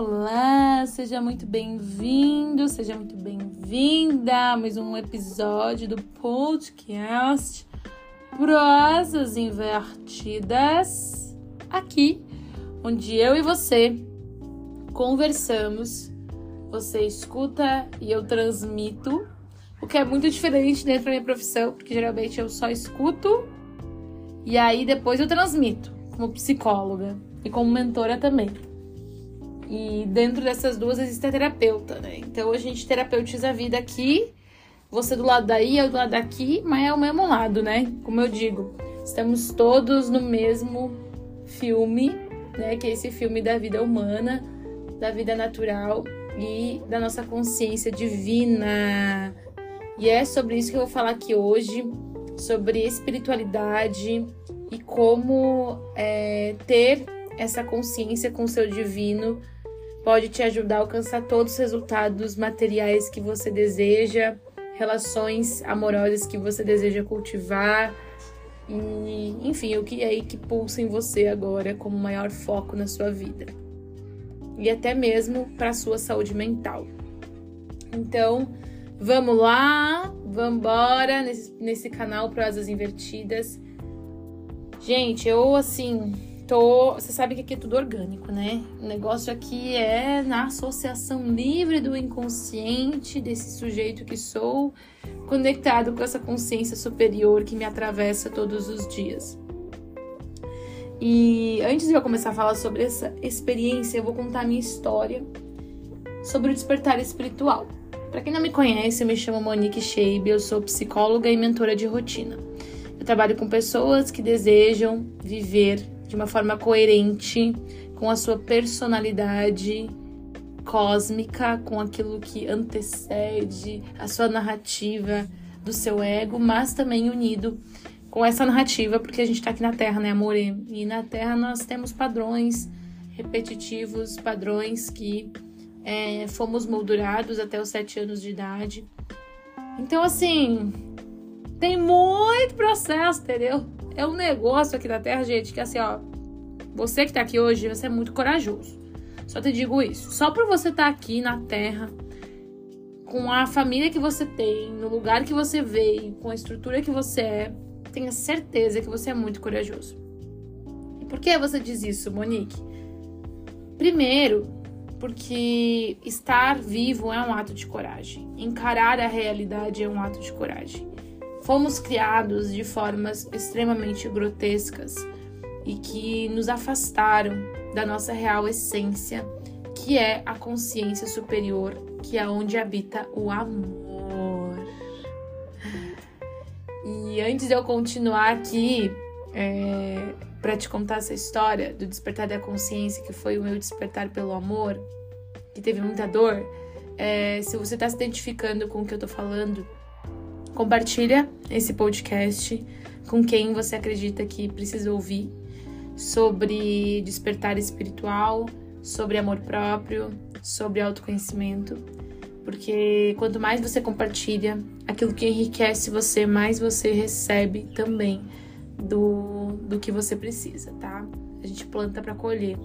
olá! Seja muito bem-vindo, seja muito bem-vinda a mais um episódio do podcast Prosas Invertidas, aqui, onde eu e você conversamos, você escuta e eu transmito, o que é muito diferente dentro da minha profissão, porque geralmente eu só escuto e aí depois eu transmito, como psicóloga e como mentora também. E dentro dessas duas existe a terapeuta, né? Então a gente terapeutiza a vida aqui, você do lado daí, eu do lado daqui, mas é o mesmo lado, né? Como eu digo, estamos todos no mesmo filme, né? Que é esse filme da vida humana, da vida natural e da nossa consciência divina. E é sobre isso que eu vou falar aqui hoje, sobre espiritualidade e como é, ter essa consciência com o seu divino pode te ajudar a alcançar todos os resultados materiais que você deseja, relações amorosas que você deseja cultivar e, enfim, o que é aí que pulsa em você agora como maior foco na sua vida. E até mesmo para sua saúde mental. Então, vamos lá, vamos embora nesse, nesse canal Prosas Invertidas. Gente, eu assim, Você sabe que aqui é tudo orgânico, né? O negócio aqui é na associação livre do inconsciente, desse sujeito que sou, conectado com essa consciência superior que me atravessa todos os dias. E antes de eu começar a falar sobre essa experiência, eu vou contar a minha história sobre o despertar espiritual. Para quem não me conhece, eu me chamo Monique Scheib, eu sou psicóloga e mentora de rotina. Eu trabalho com pessoas que desejam viver de uma forma coerente com a sua personalidade cósmica, com aquilo que antecede a sua narrativa do seu ego, mas também unido com essa narrativa, porque a gente tá aqui na Terra, né, amor? E na Terra nós temos padrões repetitivos, padrões que é, fomos moldurados até os sete anos de idade. Então, assim, tem muito processo, entendeu? É um negócio aqui na Terra, gente, que assim, ó. Você que tá aqui hoje, você é muito corajoso. Só te digo isso. Só por você estar tá aqui na Terra, com a família que você tem, no lugar que você veio, com a estrutura que você é, tenha certeza que você é muito corajoso. E por que você diz isso, Monique? Primeiro, porque estar vivo é um ato de coragem. Encarar a realidade é um ato de coragem. Fomos criados de formas extremamente grotescas e que nos afastaram da nossa real essência, que é a consciência superior, que é onde habita o amor. E antes de eu continuar aqui, é, para te contar essa história do despertar da consciência, que foi o meu despertar pelo amor, que teve muita dor, é, se você está se identificando com o que eu tô falando, Compartilha esse podcast com quem você acredita que precisa ouvir sobre despertar espiritual, sobre amor próprio, sobre autoconhecimento. Porque quanto mais você compartilha, aquilo que enriquece você, mais você recebe também do, do que você precisa, tá? A gente planta para colher.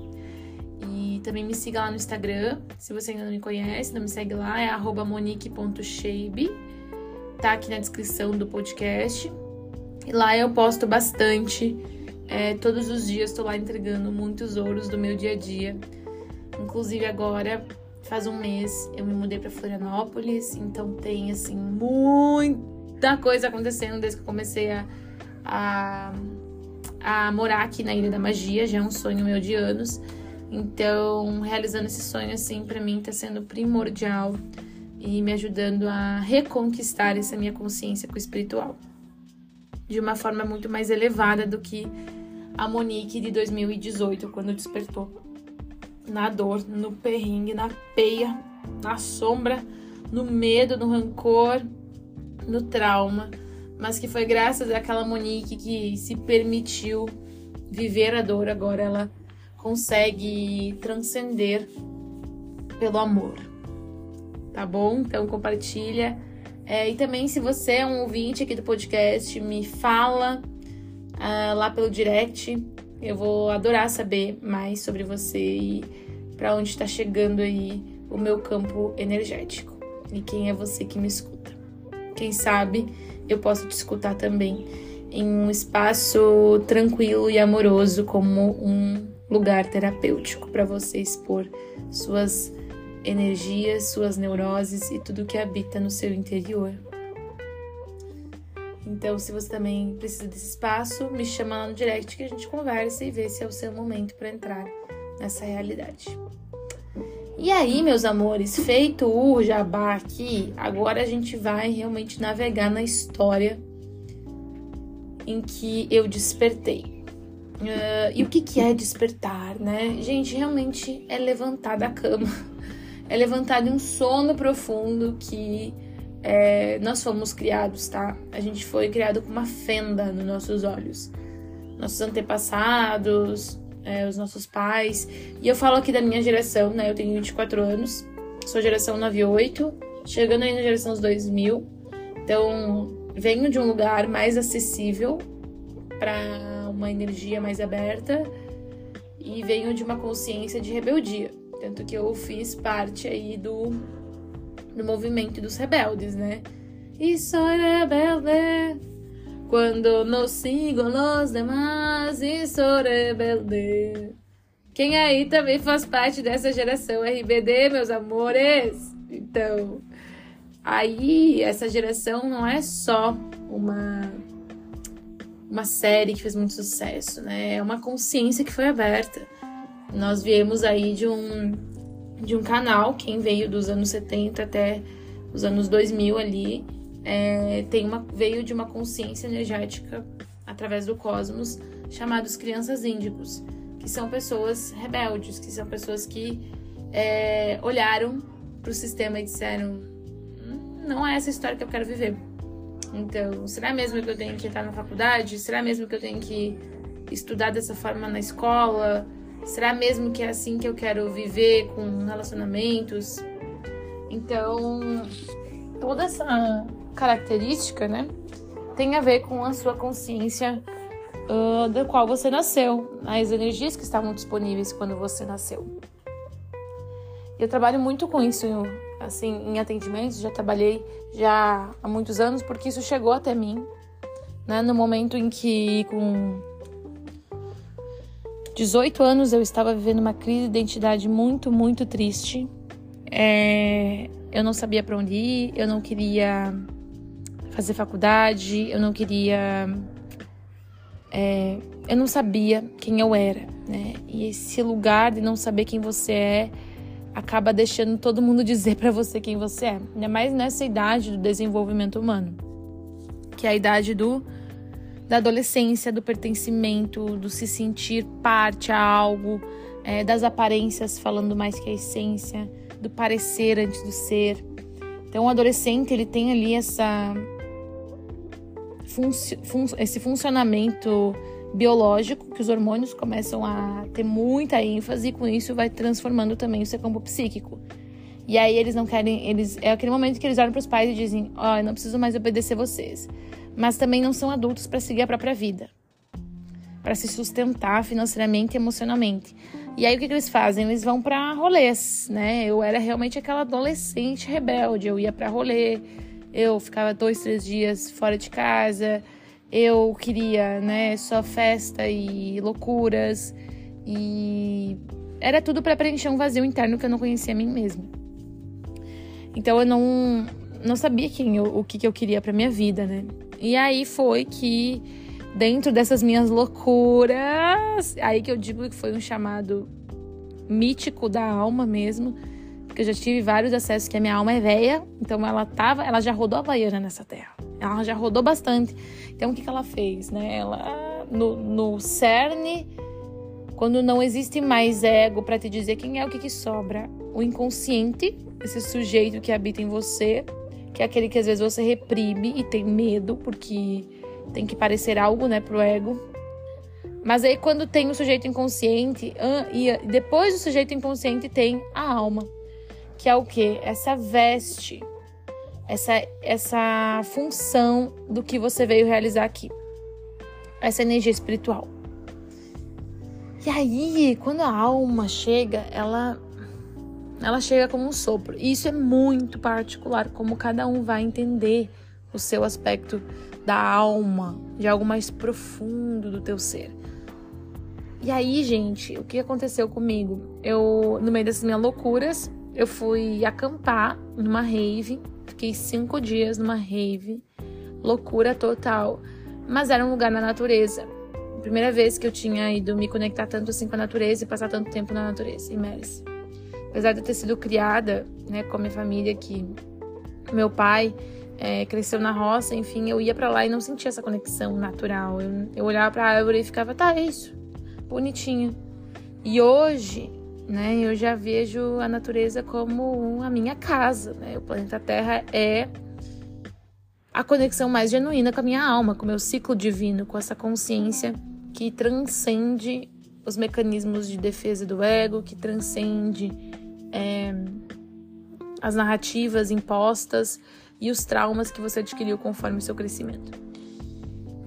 E também me siga lá no Instagram, se você ainda não me conhece, não me segue lá, é monique.shabe tá aqui na descrição do podcast. E lá eu posto bastante. É, todos os dias estou lá entregando muitos ouros do meu dia a dia. Inclusive agora, faz um mês, eu me mudei para Florianópolis, então tem assim muita coisa acontecendo desde que eu comecei a, a, a morar aqui na Ilha da Magia, já é um sonho meu de anos. Então, realizando esse sonho assim para mim tá sendo primordial e me ajudando a reconquistar essa minha consciência com o espiritual. De uma forma muito mais elevada do que a Monique de 2018, quando despertou na dor, no perrengue, na peia, na sombra, no medo, no rancor, no trauma, mas que foi graças àquela Monique que se permitiu viver a dor, agora ela consegue transcender pelo amor tá bom? Então compartilha. É, e também, se você é um ouvinte aqui do podcast, me fala uh, lá pelo direct. Eu vou adorar saber mais sobre você e para onde está chegando aí o meu campo energético. E quem é você que me escuta? Quem sabe eu posso te escutar também em um espaço tranquilo e amoroso, como um lugar terapêutico para você expor suas energias, suas neuroses e tudo que habita no seu interior. Então, se você também precisa desse espaço, me chama lá no direct que a gente conversa e vê se é o seu momento para entrar nessa realidade. E aí, meus amores, feito o jabá aqui, agora a gente vai realmente navegar na história em que eu despertei. Uh, e o que, que é despertar, né? Gente, realmente é levantar da cama, é levantar de um sono profundo que é, nós fomos criados, tá? A gente foi criado com uma fenda nos nossos olhos. Nossos antepassados, é, os nossos pais. E eu falo aqui da minha geração, né? Eu tenho 24 anos, sou geração 98, chegando aí na geração dos 2000. Então, venho de um lugar mais acessível para uma energia mais aberta e venho de uma consciência de rebeldia. Tanto que eu fiz parte aí do no movimento dos rebeldes, né? E sou rebelde quando não sigo os demais e sou rebelde. Quem aí também faz parte dessa geração RBD, meus amores? Então, aí essa geração não é só uma uma série que fez muito sucesso, né? É uma consciência que foi aberta. Nós viemos aí de um de um canal, quem veio dos anos 70 até os anos 2000 ali, é, tem uma, veio de uma consciência energética através do cosmos, chamados crianças índicos, que são pessoas rebeldes, que são pessoas que é, olharam para o sistema e disseram: hum, não é essa história que eu quero viver. Então, será mesmo que eu tenho que entrar na faculdade? Será mesmo que eu tenho que estudar dessa forma na escola? Será mesmo que é assim que eu quero viver com relacionamentos? Então, toda essa característica, né, tem a ver com a sua consciência uh, da qual você nasceu, as energias que estavam disponíveis quando você nasceu. Eu trabalho muito com isso, assim, em atendimentos, já trabalhei já há muitos anos, porque isso chegou até mim, né, no momento em que com 18 anos eu estava vivendo uma crise de identidade muito, muito triste. É, eu não sabia para onde ir, eu não queria fazer faculdade, eu não queria. É, eu não sabia quem eu era, né? E esse lugar de não saber quem você é acaba deixando todo mundo dizer para você quem você é. Ainda mais nessa idade do desenvolvimento humano, que é a idade do da adolescência, do pertencimento, do se sentir parte a algo, é, das aparências falando mais que a essência, do parecer antes do ser. Então, o adolescente ele tem ali essa fun esse funcionamento biológico que os hormônios começam a ter muita ênfase e com isso vai transformando também o seu campo psíquico. E aí eles não querem, eles é aquele momento que eles olham para os pais e dizem: "Ó, oh, eu não preciso mais obedecer vocês" mas também não são adultos para seguir a própria vida, para se sustentar financeiramente e emocionalmente. E aí o que, que eles fazem? Eles vão para rolês, né? Eu era realmente aquela adolescente rebelde, eu ia para rolê, eu ficava dois, três dias fora de casa, eu queria, né, só festa e loucuras e era tudo para preencher um vazio interno que eu não conhecia a mim mesma. Então eu não não sabia quem eu, o que, que eu queria para minha vida, né? E aí foi que, dentro dessas minhas loucuras, aí que eu digo que foi um chamado mítico da alma mesmo, porque eu já tive vários acessos que a minha alma é velha, então ela tava, ela já rodou a Havaiana nessa terra. Ela já rodou bastante. Então o que, que ela fez, né? Ela no, no cerne, quando não existe mais ego para te dizer quem é o que, que sobra, o inconsciente, esse sujeito que habita em você, que é aquele que às vezes você reprime e tem medo, porque tem que parecer algo, né, pro ego. Mas aí quando tem o sujeito inconsciente, e depois do sujeito inconsciente tem a alma, que é o que? Essa veste, essa, essa função do que você veio realizar aqui. Essa energia espiritual. E aí, quando a alma chega, ela ela chega como um sopro. E isso é muito particular, como cada um vai entender o seu aspecto da alma, de algo mais profundo do teu ser. E aí, gente, o que aconteceu comigo? Eu, no meio dessas minhas loucuras, eu fui acampar numa rave. Fiquei cinco dias numa rave. Loucura total. Mas era um lugar na natureza. Primeira vez que eu tinha ido me conectar tanto assim com a natureza e passar tanto tempo na natureza, em Meres. Apesar de eu ter sido criada né, com a minha família, que meu pai é, cresceu na roça, enfim, eu ia para lá e não sentia essa conexão natural. Eu, eu olhava para a árvore e ficava, tá, é isso, bonitinha. E hoje, né, eu já vejo a natureza como a minha casa, né? O planeta Terra é a conexão mais genuína com a minha alma, com o meu ciclo divino, com essa consciência que transcende os mecanismos de defesa do ego, que transcende é, as narrativas impostas e os traumas que você adquiriu conforme o seu crescimento.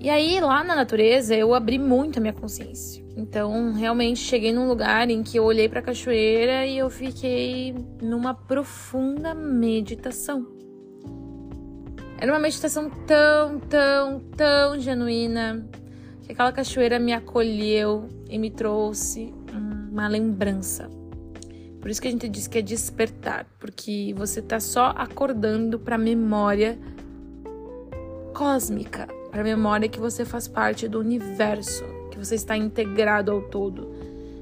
E aí, lá na natureza, eu abri muito a minha consciência. Então, realmente cheguei num lugar em que eu olhei para a cachoeira e eu fiquei numa profunda meditação. Era uma meditação tão, tão, tão genuína que aquela cachoeira me acolheu e me trouxe uma lembrança. Por isso que a gente diz que é despertar, porque você tá só acordando para a memória cósmica, para a memória que você faz parte do universo, que você está integrado ao todo,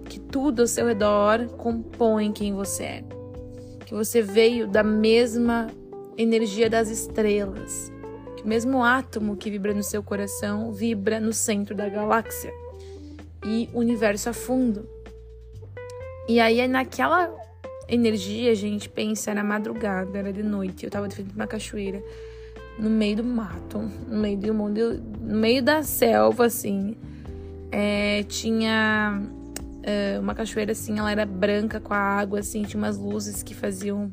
que tudo ao seu redor compõe quem você é, que você veio da mesma energia das estrelas, que o mesmo átomo que vibra no seu coração vibra no centro da galáxia e o universo a fundo. E aí, naquela energia, a gente pensa, era madrugada, era de noite, eu tava de frente de uma cachoeira, no meio do mato, no meio do mundo, no meio da selva, assim. É, tinha é, uma cachoeira, assim, ela era branca com a água, assim, tinha umas luzes que faziam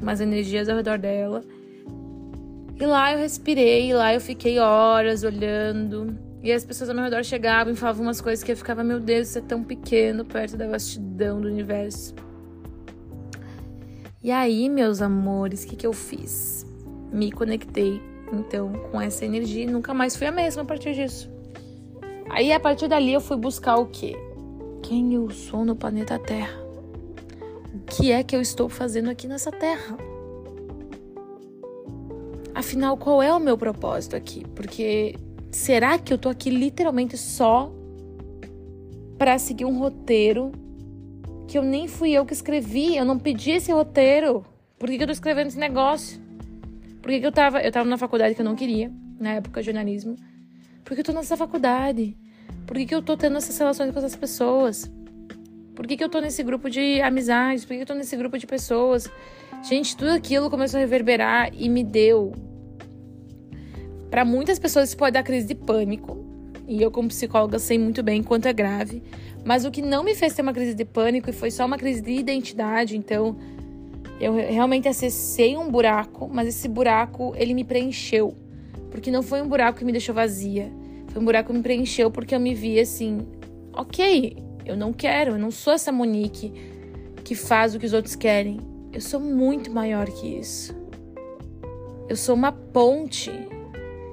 umas energias ao redor dela. E lá eu respirei, lá eu fiquei horas olhando. E as pessoas ao meu redor chegavam e falavam umas coisas que eu ficava, meu Deus, isso é tão pequeno perto da vastidão do universo. E aí, meus amores, o que, que eu fiz? Me conectei, então, com essa energia e nunca mais fui a mesma a partir disso. Aí, a partir dali, eu fui buscar o quê? Quem eu sou no planeta Terra? O que é que eu estou fazendo aqui nessa Terra? Afinal, qual é o meu propósito aqui? Porque será que eu tô aqui literalmente só para seguir um roteiro que eu nem fui eu que escrevi, eu não pedi esse roteiro? Por que, que eu tô escrevendo esse negócio? Por que, que eu tava. Eu tava na faculdade que eu não queria, na época jornalismo. Por que eu tô nessa faculdade? Por que, que eu tô tendo essas relações com essas pessoas? Por que, que eu tô nesse grupo de amizades? Por que, que eu tô nesse grupo de pessoas? Gente, tudo aquilo começou a reverberar e me deu para muitas pessoas isso pode dar crise de pânico, e eu como psicóloga sei muito bem quanto é grave, mas o que não me fez ter uma crise de pânico e foi só uma crise de identidade, então eu realmente acessei um buraco, mas esse buraco ele me preencheu, porque não foi um buraco que me deixou vazia, foi um buraco que me preencheu porque eu me vi assim, ok, eu não quero, eu não sou essa Monique que faz o que os outros querem, eu sou muito maior que isso. Eu sou uma ponte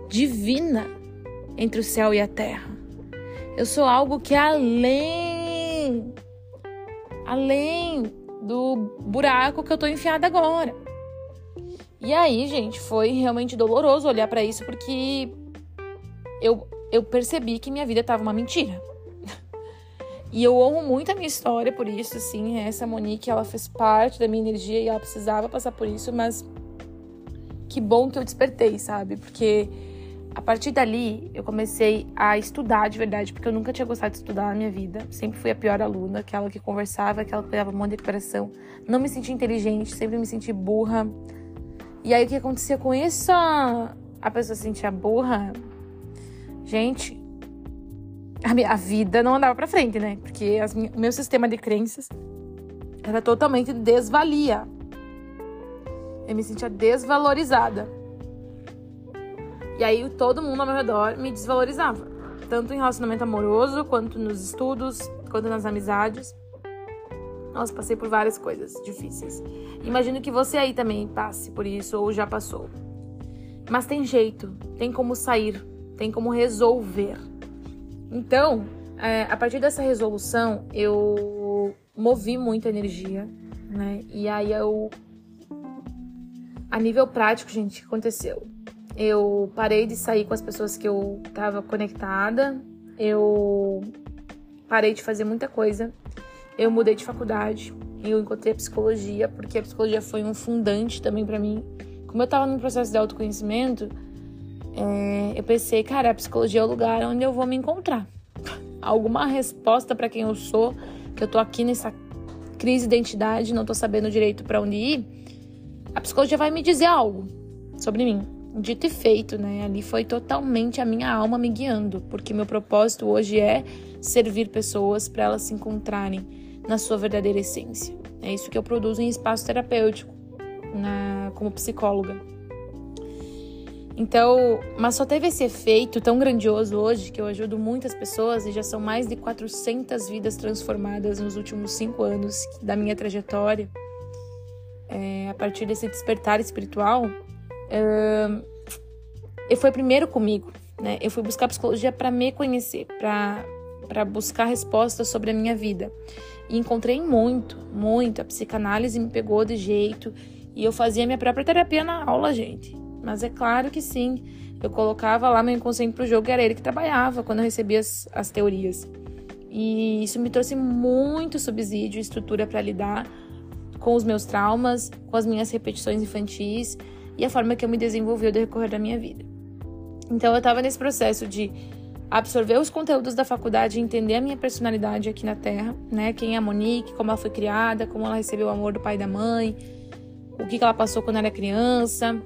divina entre o céu e a terra. Eu sou algo que é além além do buraco que eu tô enfiada agora. E aí, gente, foi realmente doloroso olhar para isso porque eu eu percebi que minha vida tava uma mentira. E eu honro muito a minha história por isso, assim. Essa Monique, ela fez parte da minha energia e ela precisava passar por isso, mas que bom que eu despertei, sabe? Porque partir dali, eu comecei a estudar de verdade, porque eu nunca tinha gostado de estudar na minha vida. Sempre fui a pior aluna, aquela que conversava, aquela que um monte de recuperação. Não me sentia inteligente, sempre me senti burra. E aí, o que acontecia com isso? A pessoa se sentia burra. Gente, a minha vida não andava pra frente, né? Porque o meu sistema de crenças era totalmente desvalia. Eu me sentia desvalorizada. E aí todo mundo ao meu redor me desvalorizava, tanto em relacionamento amoroso, quanto nos estudos, quanto nas amizades. Nossa, passei por várias coisas difíceis. Imagino que você aí também passe por isso ou já passou. Mas tem jeito, tem como sair, tem como resolver. Então, é, a partir dessa resolução, eu movi muita energia, né? E aí eu. A nível prático, gente, o que aconteceu? Eu parei de sair com as pessoas que eu tava conectada, eu parei de fazer muita coisa, eu mudei de faculdade, eu encontrei a psicologia, porque a psicologia foi um fundante também para mim. Como eu tava num processo de autoconhecimento, é, eu pensei, cara, a psicologia é o lugar onde eu vou me encontrar. Alguma resposta para quem eu sou, que eu tô aqui nessa crise de identidade, não tô sabendo direito para onde ir. A psicologia vai me dizer algo sobre mim dito e feito, né? Ali foi totalmente a minha alma me guiando, porque meu propósito hoje é servir pessoas para elas se encontrarem na sua verdadeira essência. É isso que eu produzo em espaço terapêutico, na, como psicóloga. Então, mas só teve esse efeito tão grandioso hoje que eu ajudo muitas pessoas e já são mais de 400 vidas transformadas nos últimos cinco anos da minha trajetória. É, a partir desse despertar espiritual, eu fui primeiro comigo, né? Eu fui buscar psicologia para me conhecer, para buscar respostas sobre a minha vida. E encontrei muito, muito. A psicanálise me pegou de jeito e eu fazia minha própria terapia na aula, gente. Mas é claro que sim, eu colocava lá meu inconsciente pro jogo e era ele que trabalhava quando eu recebia as, as teorias. E isso me trouxe muito subsídio e estrutura para lidar com os meus traumas, com as minhas repetições infantis e a forma que eu me desenvolvi ao decorrer da minha vida. Então eu estava nesse processo de absorver os conteúdos da faculdade, entender a minha personalidade aqui na Terra, né? Quem é a Monique, como ela foi criada, como ela recebeu o amor do pai e da mãe, o que, que ela passou quando era criança.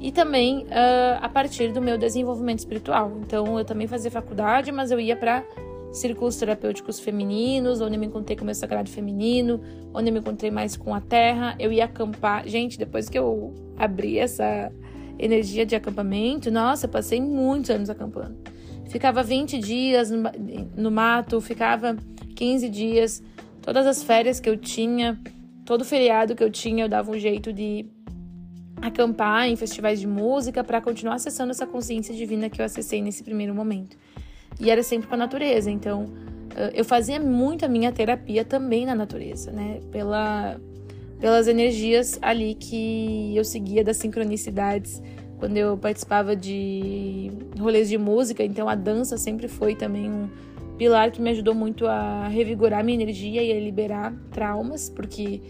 E também uh, a partir do meu desenvolvimento espiritual. Então eu também fazia faculdade, mas eu ia para círculos terapêuticos femininos, onde eu me encontrei com o meu sagrado feminino, onde eu me encontrei mais com a terra. Eu ia acampar. Gente, depois que eu abri essa energia de acampamento, nossa, eu passei muitos anos acampando. Ficava 20 dias no, no mato, ficava 15 dias. Todas as férias que eu tinha, todo feriado que eu tinha, eu dava um jeito de acampar em festivais de música para continuar acessando essa consciência divina que eu acessei nesse primeiro momento. E era sempre com a natureza, então eu fazia muito a minha terapia também na natureza, né? Pela, pelas energias ali que eu seguia das sincronicidades quando eu participava de rolês de música, então a dança sempre foi também um pilar que me ajudou muito a revigorar minha energia e a liberar traumas, porque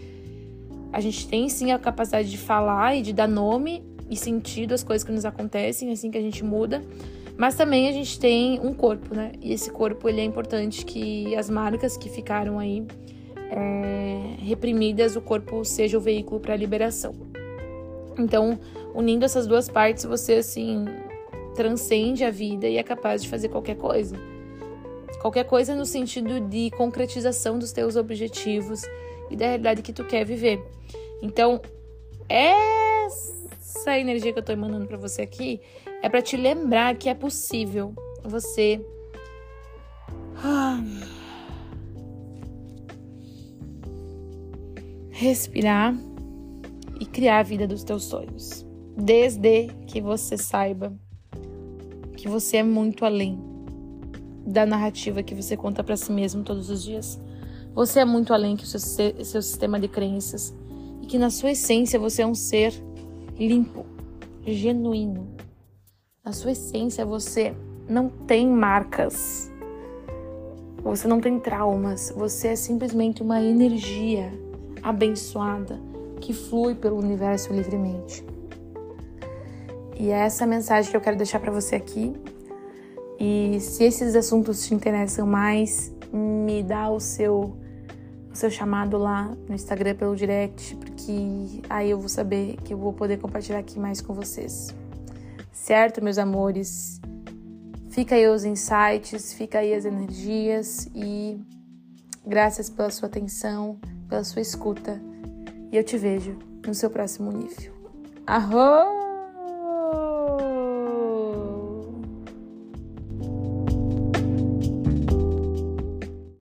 a gente tem sim a capacidade de falar e de dar nome e sentido às coisas que nos acontecem, assim que a gente muda. Mas também a gente tem um corpo, né? E esse corpo ele é importante que as marcas que ficaram aí é, reprimidas, o corpo seja o veículo para a liberação. Então, unindo essas duas partes, você assim transcende a vida e é capaz de fazer qualquer coisa. Qualquer coisa no sentido de concretização dos teus objetivos e da realidade que tu quer viver. Então, essa energia que eu tô emanando para você aqui é para te lembrar que é possível você respirar e criar a vida dos teus sonhos. Desde que você saiba que você é muito além da narrativa que você conta para si mesmo todos os dias. Você é muito além que o seu, seu sistema de crenças e que na sua essência você é um ser limpo, genuíno, na sua essência, você não tem marcas. Você não tem traumas. Você é simplesmente uma energia abençoada que flui pelo universo livremente. E é essa mensagem que eu quero deixar para você aqui. E se esses assuntos te interessam mais, me dá o seu o seu chamado lá no Instagram pelo direct, porque aí eu vou saber que eu vou poder compartilhar aqui mais com vocês. Certo, meus amores? Fica aí os insights, fica aí as energias e graças pela sua atenção, pela sua escuta. E eu te vejo no seu próximo nível. Arroz!